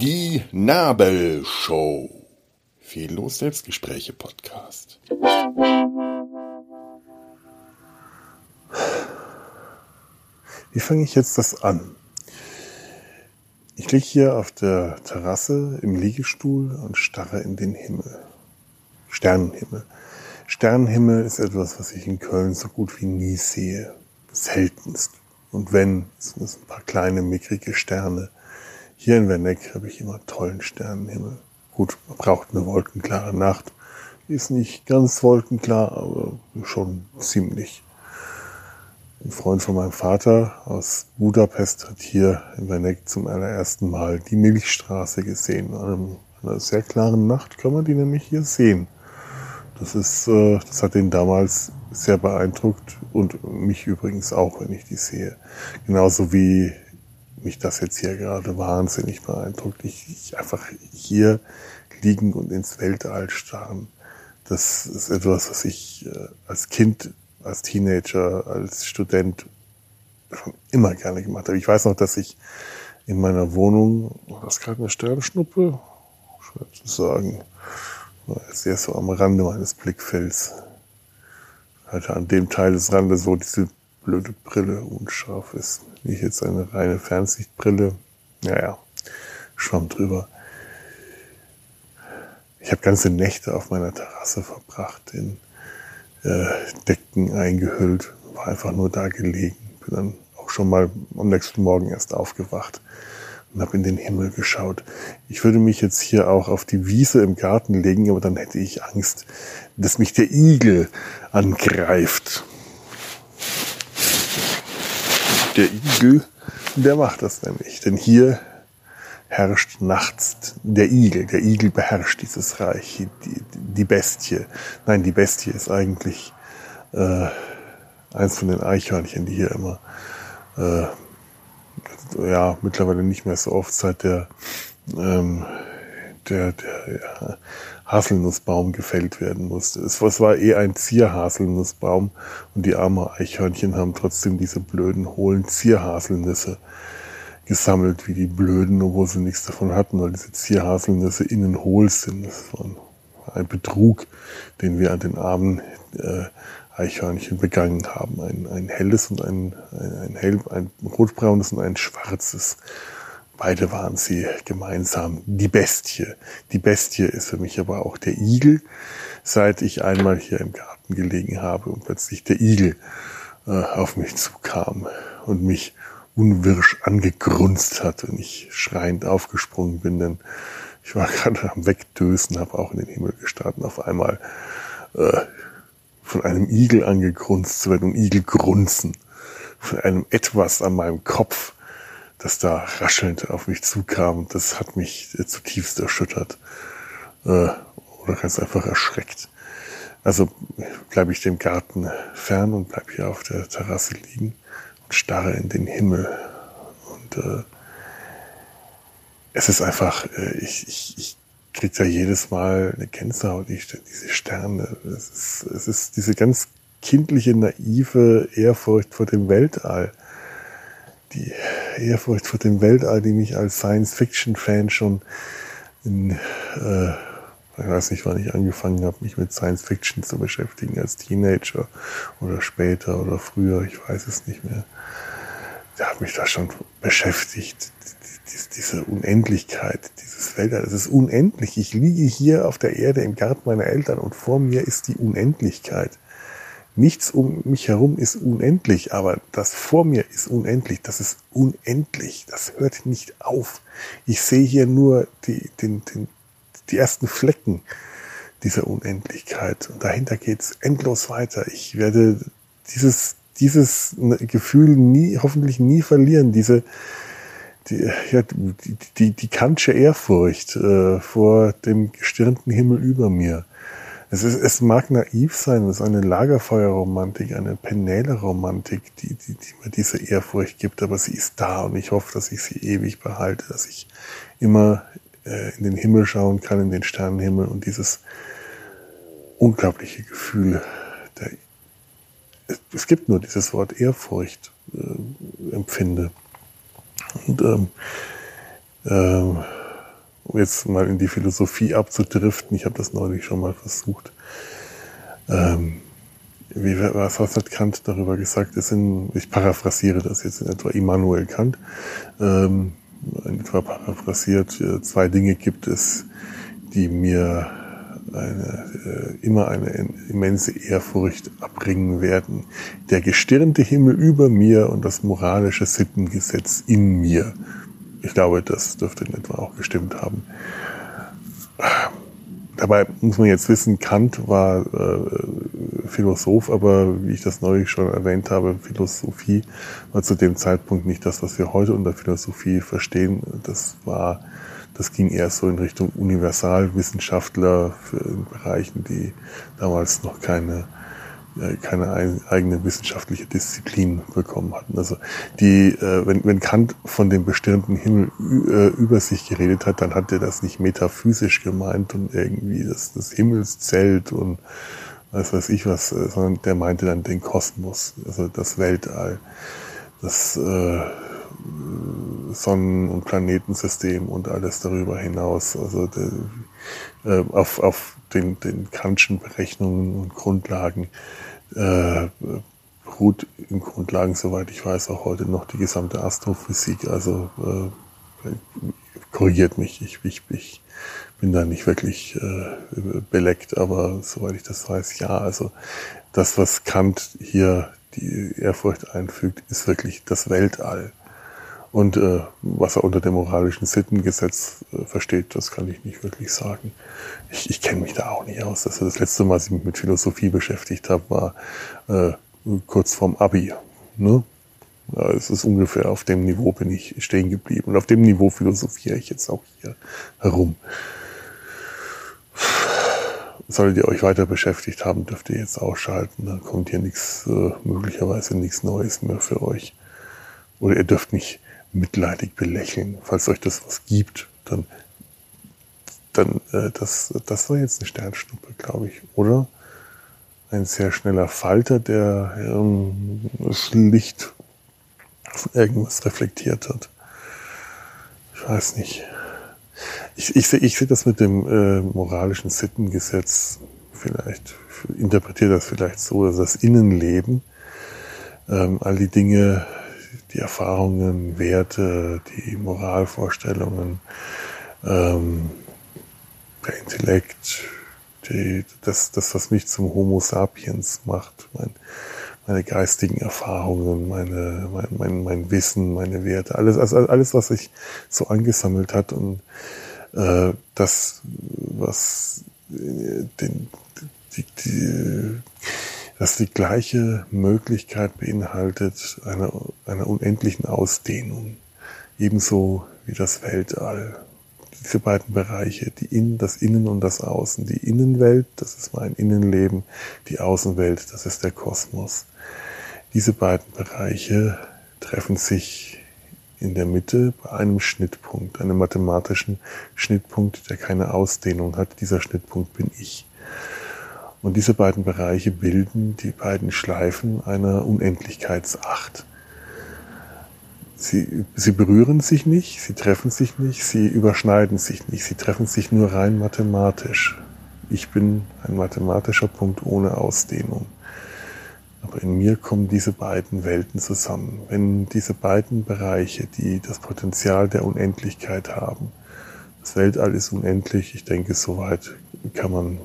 Die Nabelshow. Fehllos Selbstgespräche Podcast. Wie fange ich jetzt das an? Ich liege hier auf der Terrasse im Liegestuhl und starre in den Himmel. Sternenhimmel. Sternenhimmel ist etwas, was ich in Köln so gut wie nie sehe. Seltenst. Und wenn, sind es ein paar kleine, mickrige Sterne. Hier in Werneck habe ich immer tollen Sternenhimmel. Gut, man braucht eine wolkenklare Nacht. Ist nicht ganz wolkenklar, aber schon ziemlich. Ein Freund von meinem Vater aus Budapest hat hier in Werneck zum allerersten Mal die Milchstraße gesehen. An einer sehr klaren Nacht kann man die nämlich hier sehen. Das ist, äh, das hat ihn damals sehr beeindruckt und mich übrigens auch, wenn ich die sehe. Genauso wie mich das jetzt hier gerade wahnsinnig beeindruckt. Ich, ich einfach hier liegen und ins Weltall starren. Das ist etwas, was ich äh, als Kind, als Teenager, als Student schon immer gerne gemacht habe. Ich weiß noch, dass ich in meiner Wohnung, war das gerade eine Sternschnuppe? Schwer zu sagen sehr so am Rande meines Blickfelds. Hatte an dem Teil des Randes, wo diese blöde Brille unscharf ist. Nicht jetzt eine reine Fernsichtbrille. Naja, schwamm drüber. Ich habe ganze Nächte auf meiner Terrasse verbracht, in äh, Decken eingehüllt, war einfach nur da gelegen. Bin dann auch schon mal am nächsten Morgen erst aufgewacht und habe in den Himmel geschaut. Ich würde mich jetzt hier auch auf die Wiese im Garten legen, aber dann hätte ich Angst, dass mich der Igel angreift. Der Igel, der macht das nämlich, denn hier herrscht nachts der Igel. Der Igel beherrscht dieses Reich, die, die Bestie. Nein, die Bestie ist eigentlich äh, eins von den Eichhörnchen, die hier immer äh, ja mittlerweile nicht mehr so oft, seit der, ähm, der, der ja, Haselnussbaum gefällt werden musste. Es, es war eh ein Zierhaselnussbaum und die armen Eichhörnchen haben trotzdem diese blöden, hohlen Zierhaselnüsse gesammelt, wie die Blöden, obwohl sie nichts davon hatten, weil diese Zierhaselnüsse innen hohl sind. Das war ein, ein Betrug, den wir an den armen äh, Eichhörnchen begangen haben. Ein, ein helles und ein, ein, ein, hell, ein rotbraunes und ein schwarzes. Beide waren sie gemeinsam die Bestie. Die Bestie ist für mich aber auch der Igel, seit ich einmal hier im Garten gelegen habe und plötzlich der Igel äh, auf mich zukam und mich unwirsch angegrunzt hat und ich schreiend aufgesprungen bin, denn ich war gerade am Wegdösen, habe auch in den Himmel gestarrt und auf einmal äh, von einem Igel angegrunzt zu werden und Igel grunzen. Von einem etwas an meinem Kopf, das da raschelnd auf mich zukam. Das hat mich zutiefst erschüttert. Äh, oder ganz einfach erschreckt. Also bleibe ich dem Garten fern und bleibe hier auf der Terrasse liegen und starre in den Himmel. Und äh, es ist einfach, äh, ich, ich, ich kriegt ja jedes Mal eine Gänsehaut, diese Sterne. Es ist, es ist diese ganz kindliche, naive Ehrfurcht vor dem Weltall. Die Ehrfurcht vor dem Weltall, die mich als Science-Fiction-Fan schon in, äh, ich weiß nicht, wann ich angefangen habe, mich mit Science-Fiction zu beschäftigen, als Teenager oder später oder früher, ich weiß es nicht mehr. Der hat mich da schon beschäftigt diese Unendlichkeit, dieses Weltall, es ist unendlich. Ich liege hier auf der Erde im Garten meiner Eltern und vor mir ist die Unendlichkeit. Nichts um mich herum ist unendlich, aber das vor mir ist unendlich. Das ist unendlich. Das hört nicht auf. Ich sehe hier nur die, den, den, die ersten Flecken dieser Unendlichkeit. Und dahinter geht's endlos weiter. Ich werde dieses, dieses Gefühl nie, hoffentlich nie verlieren. Diese, die, ja, die, die, die kantsche Ehrfurcht äh, vor dem gestirnten Himmel über mir. Es, ist, es mag naiv sein, es ist eine Lagerfeuerromantik, eine Penäle-Romantik, die, die, die mir diese Ehrfurcht gibt, aber sie ist da und ich hoffe, dass ich sie ewig behalte, dass ich immer äh, in den Himmel schauen kann, in den Sternenhimmel und dieses unglaubliche Gefühl der es, es gibt nur dieses Wort Ehrfurcht, äh, empfinde. Und ähm, ähm, um jetzt mal in die Philosophie abzudriften, ich habe das neulich schon mal versucht. Ähm, wie, was, hat Kant darüber gesagt? Das sind, ich paraphrasiere das jetzt in etwa Immanuel Kant, ähm, in etwa paraphrasiert, äh, zwei Dinge gibt es, die mir eine, äh, immer eine immense Ehrfurcht abbringen werden. Der gestirnte Himmel über mir und das moralische Sittengesetz in mir. Ich glaube, das dürfte in etwa auch gestimmt haben. Dabei muss man jetzt wissen, Kant war äh, Philosoph, aber wie ich das neulich schon erwähnt habe, Philosophie war zu dem Zeitpunkt nicht das, was wir heute unter Philosophie verstehen. Das war, das ging eher so in Richtung Universalwissenschaftler in Bereichen, die damals noch keine äh, keine eigene wissenschaftliche Disziplin bekommen hatten. Also die, äh, wenn, wenn Kant von dem bestirnten Himmel äh, über sich geredet hat, dann hat er das nicht metaphysisch gemeint und irgendwie das, das Himmelszelt und was weiß ich was, sondern der meinte dann den Kosmos, also das Weltall, das äh, Sonnen- und Planetensystem und alles darüber hinaus. Also der, äh, auf, auf den, den Kantschen Berechnungen und Grundlagen äh, beruht in Grundlagen, soweit ich weiß, auch heute noch die gesamte Astrophysik. Also äh, korrigiert mich, ich, ich, ich bin da nicht wirklich äh, beleckt, aber soweit ich das weiß, ja. Also das, was Kant hier die Ehrfurcht einfügt, ist wirklich das Weltall. Und äh, was er unter dem moralischen Sittengesetz äh, versteht, das kann ich nicht wirklich sagen. Ich, ich kenne mich da auch nicht aus. Also das letzte Mal, als ich mich mit Philosophie beschäftigt habe, war äh, kurz vorm Abi. Ne? Ja, es ist ungefähr auf dem Niveau bin ich stehen geblieben. Und auf dem Niveau philosophiere ich jetzt auch hier herum. Solltet ihr euch weiter beschäftigt haben, dürft ihr jetzt ausschalten. Da kommt hier nichts, äh, möglicherweise nichts Neues mehr für euch. Oder ihr dürft nicht mitleidig belächeln. Falls euch das was gibt, dann, dann äh, das, das war jetzt eine Sternschnuppe, glaube ich, oder? Ein sehr schneller Falter, der ähm, das Licht irgendwas reflektiert hat. Ich weiß nicht. Ich, ich sehe ich seh das mit dem äh, moralischen Sittengesetz vielleicht, interpretiere das vielleicht so, dass das Innenleben, ähm, all die Dinge, die Erfahrungen, Werte, die Moralvorstellungen, ähm, der Intellekt, die, das, das, was mich zum Homo sapiens macht, mein, meine geistigen Erfahrungen, meine, mein, mein, mein Wissen, meine Werte, alles, also alles, was sich so angesammelt hat und äh, das, was äh, den, die, die, das die gleiche Möglichkeit beinhaltet einer, einer unendlichen Ausdehnung, ebenso wie das Weltall. Diese beiden Bereiche, die In, das Innen und das Außen. Die Innenwelt, das ist mein Innenleben, die Außenwelt, das ist der Kosmos. Diese beiden Bereiche treffen sich in der Mitte bei einem Schnittpunkt, einem mathematischen Schnittpunkt, der keine Ausdehnung hat. Dieser Schnittpunkt bin ich. Und diese beiden Bereiche bilden die beiden Schleifen einer Unendlichkeitsacht. Sie, sie berühren sich nicht, sie treffen sich nicht, sie überschneiden sich nicht, sie treffen sich nur rein mathematisch. Ich bin ein mathematischer Punkt ohne Ausdehnung. Aber in mir kommen diese beiden Welten zusammen. Wenn diese beiden Bereiche, die das Potenzial der Unendlichkeit haben, das Weltall ist unendlich, ich denke, soweit kann man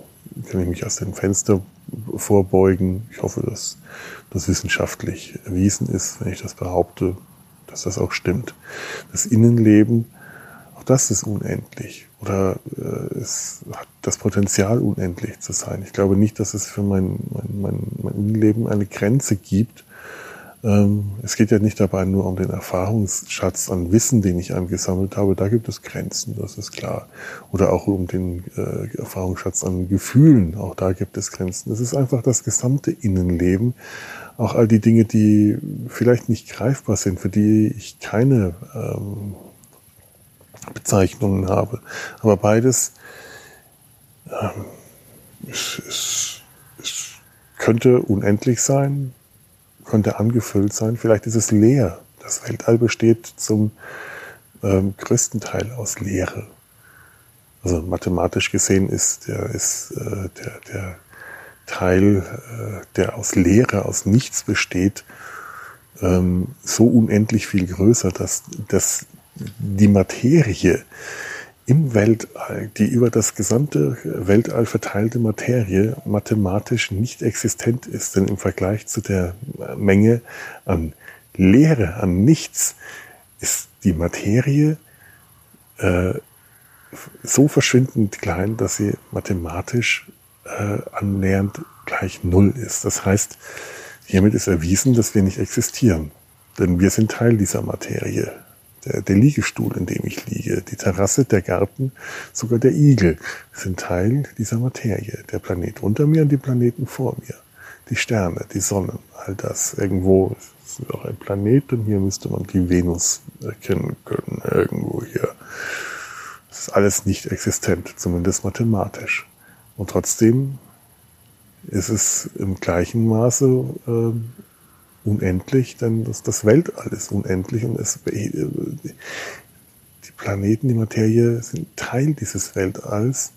kann ich mich aus dem Fenster vorbeugen. Ich hoffe, dass das wissenschaftlich erwiesen ist, wenn ich das behaupte, dass das auch stimmt. Das Innenleben, auch das ist unendlich oder äh, es hat das Potenzial, unendlich zu sein. Ich glaube nicht, dass es für mein, mein, mein, mein Innenleben eine Grenze gibt, es geht ja nicht dabei nur um den Erfahrungsschatz an Wissen, den ich angesammelt habe. Da gibt es Grenzen, das ist klar. Oder auch um den äh, Erfahrungsschatz an Gefühlen. Auch da gibt es Grenzen. Es ist einfach das gesamte Innenleben. Auch all die Dinge, die vielleicht nicht greifbar sind, für die ich keine ähm, Bezeichnungen habe. Aber beides ähm, es, es, es könnte unendlich sein, könnte angefüllt sein, vielleicht ist es leer. Das Weltall besteht zum ähm, größten Teil aus Leere. Also mathematisch gesehen ist der, ist, äh, der, der Teil, äh, der aus Leere, aus Nichts besteht, ähm, so unendlich viel größer, dass, dass die Materie im Weltall, die über das gesamte Weltall verteilte Materie mathematisch nicht existent ist. Denn im Vergleich zu der Menge an Leere, an Nichts, ist die Materie äh, so verschwindend klein, dass sie mathematisch äh, annähernd gleich Null ist. Das heißt, hiermit ist erwiesen, dass wir nicht existieren. Denn wir sind Teil dieser Materie. Der, der Liegestuhl, in dem ich liege, die Terrasse, der Garten, sogar der Igel sind Teil dieser Materie. Der Planet unter mir und die Planeten vor mir. Die Sterne, die Sonnen, all das. Irgendwo ist auch ein Planet und hier müsste man die Venus erkennen können. Irgendwo hier. Das ist alles nicht existent, zumindest mathematisch. Und trotzdem ist es im gleichen Maße äh, unendlich, denn das, das Weltall ist unendlich und es, äh, die Planeten, die Materie sind Teil dieses Weltalls.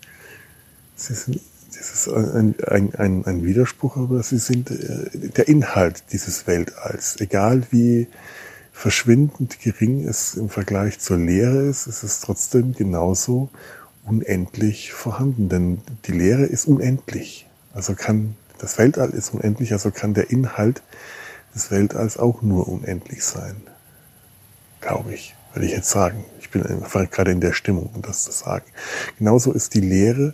Sie sind, das ist ein, ein, ein, ein Widerspruch, aber sie sind äh, der Inhalt dieses Weltalls. Egal wie verschwindend gering es im Vergleich zur Leere ist, ist es trotzdem genauso unendlich vorhanden, denn die Lehre ist unendlich. Also kann das Weltall ist unendlich, also kann der Inhalt des Weltalls auch nur unendlich sein. Glaube ich, würde ich jetzt sagen. Ich bin gerade in der Stimmung, um das zu sagen. Genauso ist die Lehre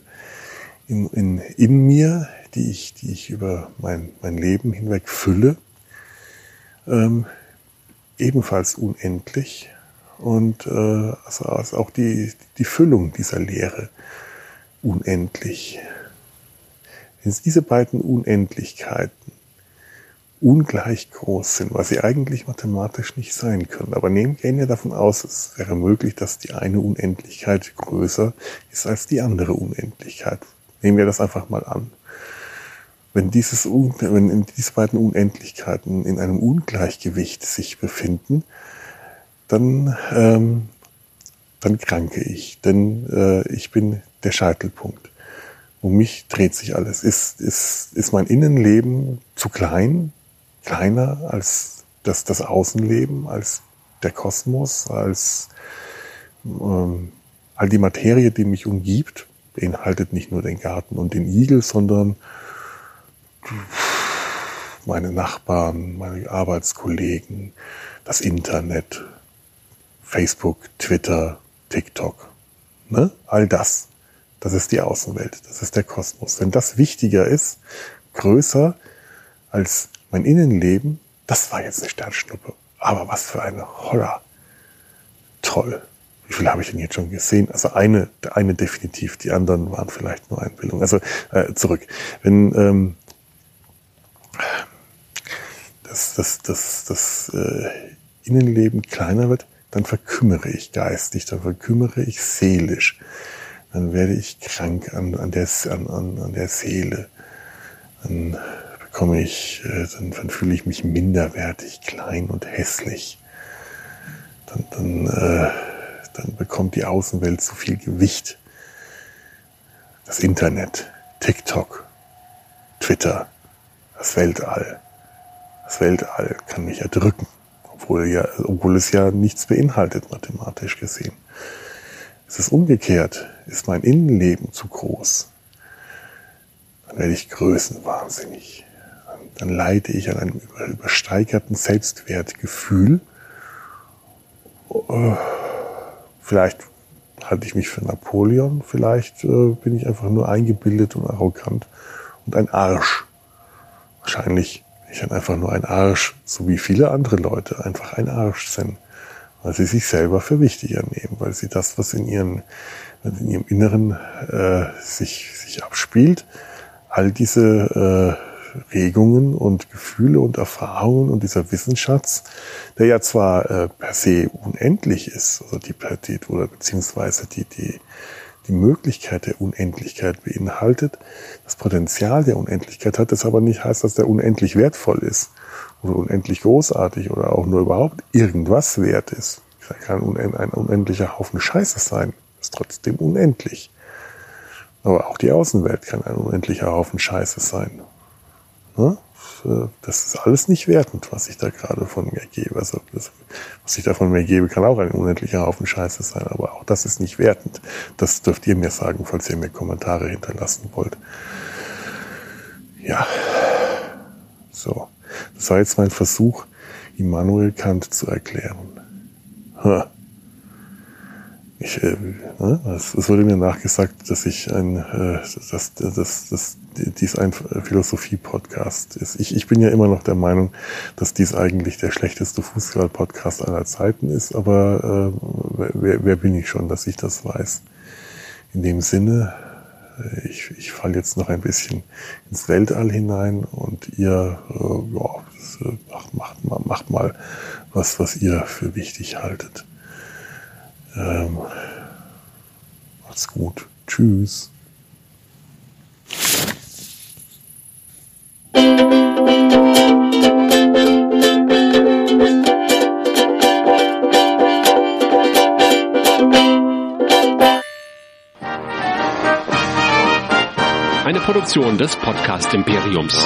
in, in, in mir, die ich, die ich über mein, mein Leben hinweg fülle, ähm, ebenfalls unendlich und äh, also, also auch die, die Füllung dieser Lehre unendlich. Wenn diese beiden Unendlichkeiten ungleich groß sind, was sie eigentlich mathematisch nicht sein können. Aber nehmen gehen wir davon aus, es wäre möglich, dass die eine Unendlichkeit größer ist als die andere Unendlichkeit. Nehmen wir das einfach mal an. Wenn, dieses, wenn diese beiden Unendlichkeiten in einem Ungleichgewicht sich befinden, dann, ähm, dann kranke ich, denn äh, ich bin der Scheitelpunkt. Um mich dreht sich alles. Ist, ist, ist mein Innenleben zu klein, kleiner als das, das Außenleben, als der Kosmos, als ähm, all die Materie, die mich umgibt, beinhaltet nicht nur den Garten und den Igel, sondern meine Nachbarn, meine Arbeitskollegen, das Internet, Facebook, Twitter, TikTok. Ne? All das. Das ist die Außenwelt. Das ist der Kosmos. Wenn das wichtiger ist, größer als mein Innenleben, das war jetzt eine Sternschnuppe. Aber was für eine Horror. Toll. Wie viele habe ich denn jetzt schon gesehen? Also eine, eine definitiv, die anderen waren vielleicht nur Einbildung. Also äh, zurück. Wenn ähm, das, das, das, das äh, Innenleben kleiner wird, dann verkümmere ich geistig, dann verkümmere ich seelisch, dann werde ich krank an, an, der, an, an der Seele, dann bekomme ich, äh, dann, dann fühle ich mich minderwertig, klein und hässlich. Dann, dann, äh, dann bekommt die Außenwelt zu viel Gewicht. Das Internet, TikTok, Twitter, das Weltall. Das Weltall kann mich erdrücken obwohl, ja, obwohl es ja nichts beinhaltet, mathematisch gesehen. Es ist umgekehrt. Ist mein Innenleben zu groß, dann werde ich größenwahnsinnig. Dann leide ich an einem übersteigerten Selbstwertgefühl. Äh, vielleicht halte ich mich für Napoleon, vielleicht äh, bin ich einfach nur eingebildet und arrogant und ein Arsch. Wahrscheinlich ich bin einfach nur ein Arsch, so wie viele andere Leute einfach ein Arsch sind, weil sie sich selber für wichtiger nehmen, weil sie das, was in ihren, in ihrem Inneren äh, sich, sich abspielt, all diese äh, Regungen und Gefühle und Erfahrungen und dieser Wissensschatz, der ja zwar äh, per se unendlich ist, also die, die oder beziehungsweise die, die, die Möglichkeit der Unendlichkeit beinhaltet, das Potenzial der Unendlichkeit hat, das aber nicht heißt, dass der unendlich wertvoll ist oder unendlich großartig oder auch nur überhaupt irgendwas wert ist. Das kann ein unendlicher Haufen Scheiße sein, ist trotzdem unendlich. Aber auch die Außenwelt kann ein unendlicher Haufen Scheiße sein. Ne? Das ist alles nicht wertend, was ich da gerade von mir gebe. Also das, was ich da von mir gebe, kann auch ein unendlicher Haufen Scheiße sein, aber auch das ist nicht wertend. Das dürft ihr mir sagen, falls ihr mir Kommentare hinterlassen wollt. Ja, so. Das war jetzt mein Versuch, Immanuel Kant zu erklären. Ha. Ich, äh, es, es wurde mir nachgesagt, dass ich ein, äh, dass, dass, dass dies ein Philosophie-Podcast ist. Ich, ich bin ja immer noch der Meinung, dass dies eigentlich der schlechteste Fußball-Podcast aller Zeiten ist, aber äh, wer, wer bin ich schon, dass ich das weiß? In dem Sinne, äh, ich, ich falle jetzt noch ein bisschen ins Weltall hinein und ihr äh, ja, äh, macht, macht, macht mal was, was ihr für wichtig haltet. Ähm, macht's gut. Tschüss. Eine Produktion des Podcast Imperiums.